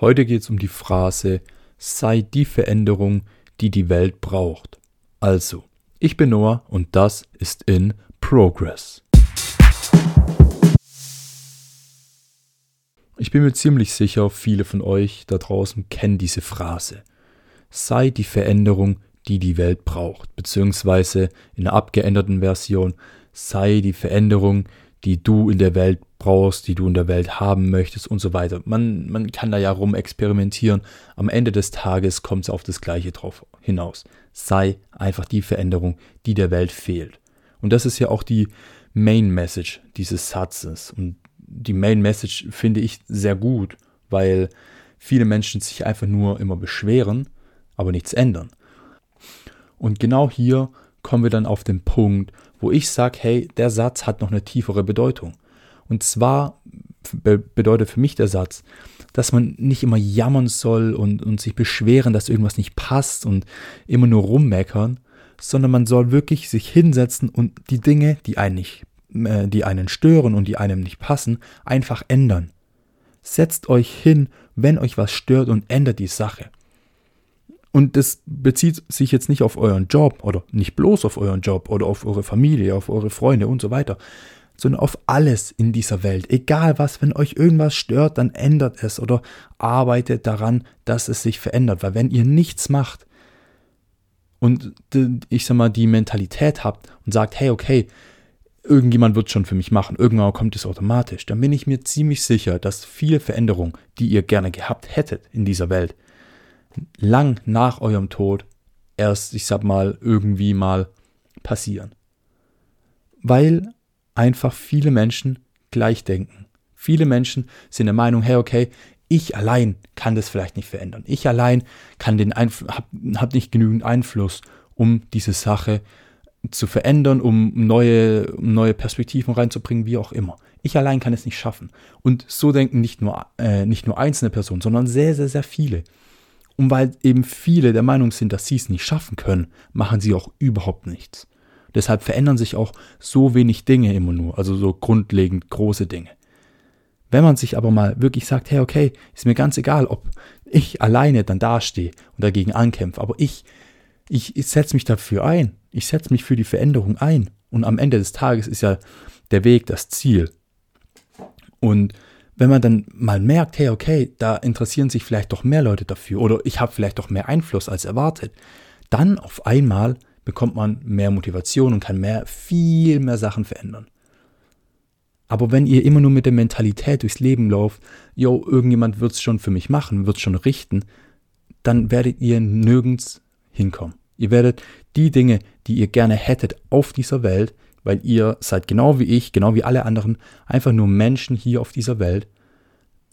Heute geht es um die Phrase sei die Veränderung, die die Welt braucht. Also, ich bin Noah und das ist in Progress. Ich bin mir ziemlich sicher, viele von euch da draußen kennen diese Phrase. Sei die Veränderung, die die Welt braucht, beziehungsweise in der abgeänderten Version, sei die Veränderung, die du in der Welt brauchst, die du in der Welt haben möchtest und so weiter. Man, man kann da ja rum experimentieren. Am Ende des Tages kommt es auf das Gleiche drauf hinaus. Sei einfach die Veränderung, die der Welt fehlt. Und das ist ja auch die Main Message dieses Satzes. Und die Main Message finde ich sehr gut, weil viele Menschen sich einfach nur immer beschweren, aber nichts ändern. Und genau hier kommen wir dann auf den Punkt, wo ich sage, hey, der Satz hat noch eine tiefere Bedeutung. Und zwar be bedeutet für mich der Satz, dass man nicht immer jammern soll und, und sich beschweren, dass irgendwas nicht passt und immer nur rummeckern, sondern man soll wirklich sich hinsetzen und die Dinge, die einen nicht, äh, die einen stören und die einem nicht passen, einfach ändern. Setzt euch hin, wenn euch was stört und ändert die Sache. Und das bezieht sich jetzt nicht auf euren Job oder nicht bloß auf euren Job oder auf eure Familie, auf eure Freunde und so weiter, sondern auf alles in dieser Welt. Egal was, wenn euch irgendwas stört, dann ändert es oder arbeitet daran, dass es sich verändert. Weil wenn ihr nichts macht und ich sag mal die Mentalität habt und sagt, hey, okay, irgendjemand wird schon für mich machen, irgendwann kommt es automatisch, dann bin ich mir ziemlich sicher, dass viele Veränderungen, die ihr gerne gehabt hättet in dieser Welt, lang nach eurem Tod erst, ich sag mal, irgendwie mal passieren. Weil einfach viele Menschen gleich denken. Viele Menschen sind der Meinung, hey, okay, ich allein kann das vielleicht nicht verändern. Ich allein kann den Einf hab, hab nicht genügend Einfluss, um diese Sache zu verändern, um neue, um neue Perspektiven reinzubringen, wie auch immer. Ich allein kann es nicht schaffen. Und so denken nicht nur, äh, nicht nur einzelne Personen, sondern sehr, sehr, sehr viele. Und weil eben viele der Meinung sind, dass sie es nicht schaffen können, machen sie auch überhaupt nichts. Deshalb verändern sich auch so wenig Dinge immer nur, also so grundlegend große Dinge. Wenn man sich aber mal wirklich sagt, hey, okay, ist mir ganz egal, ob ich alleine dann dastehe und dagegen ankämpfe, aber ich, ich, ich setze mich dafür ein. Ich setze mich für die Veränderung ein. Und am Ende des Tages ist ja der Weg das Ziel. Und wenn man dann mal merkt, hey, okay, da interessieren sich vielleicht doch mehr Leute dafür oder ich habe vielleicht doch mehr Einfluss als erwartet, dann auf einmal bekommt man mehr Motivation und kann mehr, viel mehr Sachen verändern. Aber wenn ihr immer nur mit der Mentalität durchs Leben lauft, yo, irgendjemand wird es schon für mich machen, wird es schon richten, dann werdet ihr nirgends hinkommen. Ihr werdet die Dinge, die ihr gerne hättet auf dieser Welt, weil ihr seid genau wie ich, genau wie alle anderen, einfach nur Menschen hier auf dieser Welt.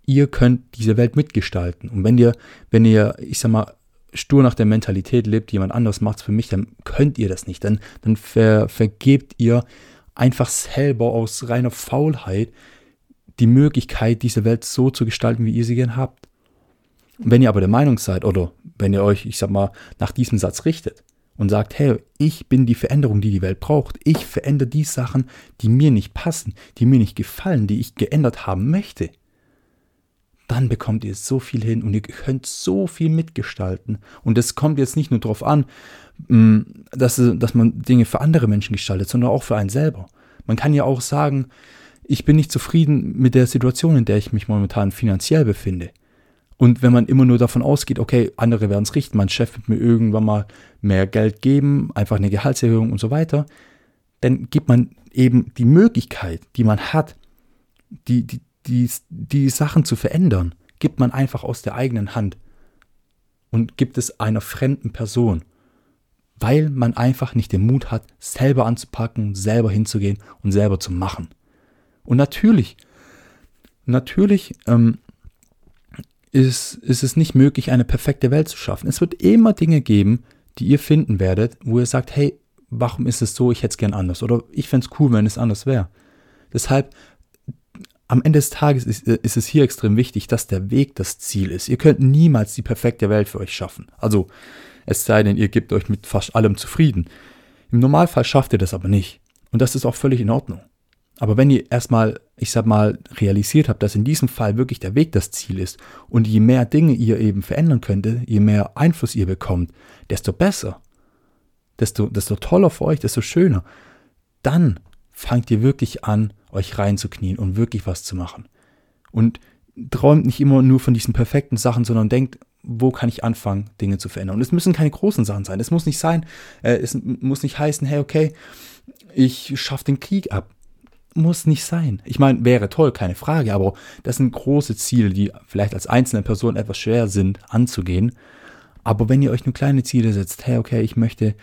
Ihr könnt diese Welt mitgestalten. Und wenn ihr, wenn ihr, ich sag mal, stur nach der Mentalität lebt, jemand anderes macht es für mich, dann könnt ihr das nicht. Dann, dann ver, vergebt ihr einfach selber aus reiner Faulheit die Möglichkeit, diese Welt so zu gestalten, wie ihr sie gern habt. Wenn ihr aber der Meinung seid, oder wenn ihr euch, ich sag mal, nach diesem Satz richtet, und sagt, hey, ich bin die Veränderung, die die Welt braucht. Ich verändere die Sachen, die mir nicht passen, die mir nicht gefallen, die ich geändert haben möchte. Dann bekommt ihr so viel hin und ihr könnt so viel mitgestalten. Und es kommt jetzt nicht nur darauf an, mm, dass, dass man Dinge für andere Menschen gestaltet, sondern auch für einen selber. Man kann ja auch sagen, ich bin nicht zufrieden mit der Situation, in der ich mich momentan finanziell befinde. Und wenn man immer nur davon ausgeht, okay, andere werden es richten, mein Chef wird mir irgendwann mal mehr Geld geben, einfach eine Gehaltserhöhung und so weiter, dann gibt man eben die Möglichkeit, die man hat, die, die, die, die Sachen zu verändern, gibt man einfach aus der eigenen Hand und gibt es einer fremden Person, weil man einfach nicht den Mut hat, selber anzupacken, selber hinzugehen und selber zu machen. Und natürlich, natürlich ähm, ist, ist es nicht möglich, eine perfekte Welt zu schaffen. Es wird immer Dinge geben, die ihr finden werdet, wo ihr sagt, hey, warum ist es so, ich hätte es gern anders oder ich fände es cool, wenn es anders wäre. Deshalb, am Ende des Tages ist, ist, es hier extrem wichtig, dass der Weg das Ziel ist. Ihr könnt niemals die perfekte Welt für euch schaffen. Also, es sei denn, ihr gebt euch mit fast allem zufrieden. Im Normalfall schafft ihr das aber nicht. Und das ist auch völlig in Ordnung. Aber wenn ihr erstmal ich sag mal, realisiert habt, dass in diesem Fall wirklich der Weg das Ziel ist und je mehr Dinge ihr eben verändern könnte, je mehr Einfluss ihr bekommt, desto besser, desto, desto toller für euch, desto schöner, dann fangt ihr wirklich an, euch reinzuknien und wirklich was zu machen. Und träumt nicht immer nur von diesen perfekten Sachen, sondern denkt, wo kann ich anfangen, Dinge zu verändern. Und es müssen keine großen Sachen sein. Es muss nicht sein, äh, es muss nicht heißen, hey, okay, ich schaffe den Krieg ab muss nicht sein. Ich meine, wäre toll, keine Frage, aber das sind große Ziele, die vielleicht als einzelne Person etwas schwer sind anzugehen. Aber wenn ihr euch nur kleine Ziele setzt, hey, okay, ich möchte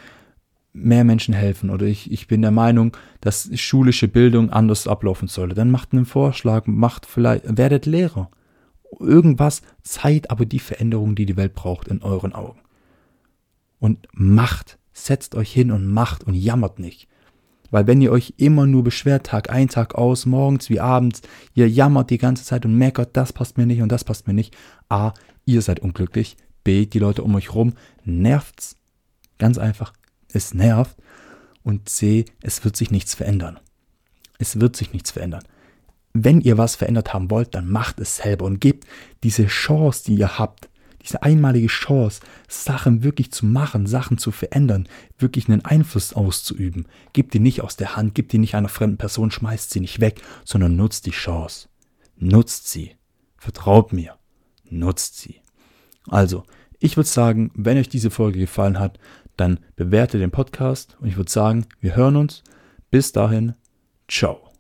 mehr Menschen helfen oder ich, ich bin der Meinung, dass schulische Bildung anders ablaufen sollte, dann macht einen Vorschlag, macht vielleicht, werdet Lehrer. Irgendwas, seid aber die Veränderung, die die Welt braucht in euren Augen. Und macht, setzt euch hin und macht und jammert nicht. Weil wenn ihr euch immer nur beschwert, Tag ein, Tag aus, morgens wie abends, ihr jammert die ganze Zeit und meckert, das passt mir nicht und das passt mir nicht. A, ihr seid unglücklich. B, die Leute um euch rum nervt's. Ganz einfach, es nervt. Und C, es wird sich nichts verändern. Es wird sich nichts verändern. Wenn ihr was verändert haben wollt, dann macht es selber und gebt diese Chance, die ihr habt, diese einmalige Chance, Sachen wirklich zu machen, Sachen zu verändern, wirklich einen Einfluss auszuüben. Gib die nicht aus der Hand, gib die nicht einer fremden Person, schmeißt sie nicht weg, sondern nutzt die Chance. Nutzt sie. Vertraut mir. Nutzt sie. Also, ich würde sagen, wenn euch diese Folge gefallen hat, dann bewerte den Podcast und ich würde sagen, wir hören uns. Bis dahin, ciao.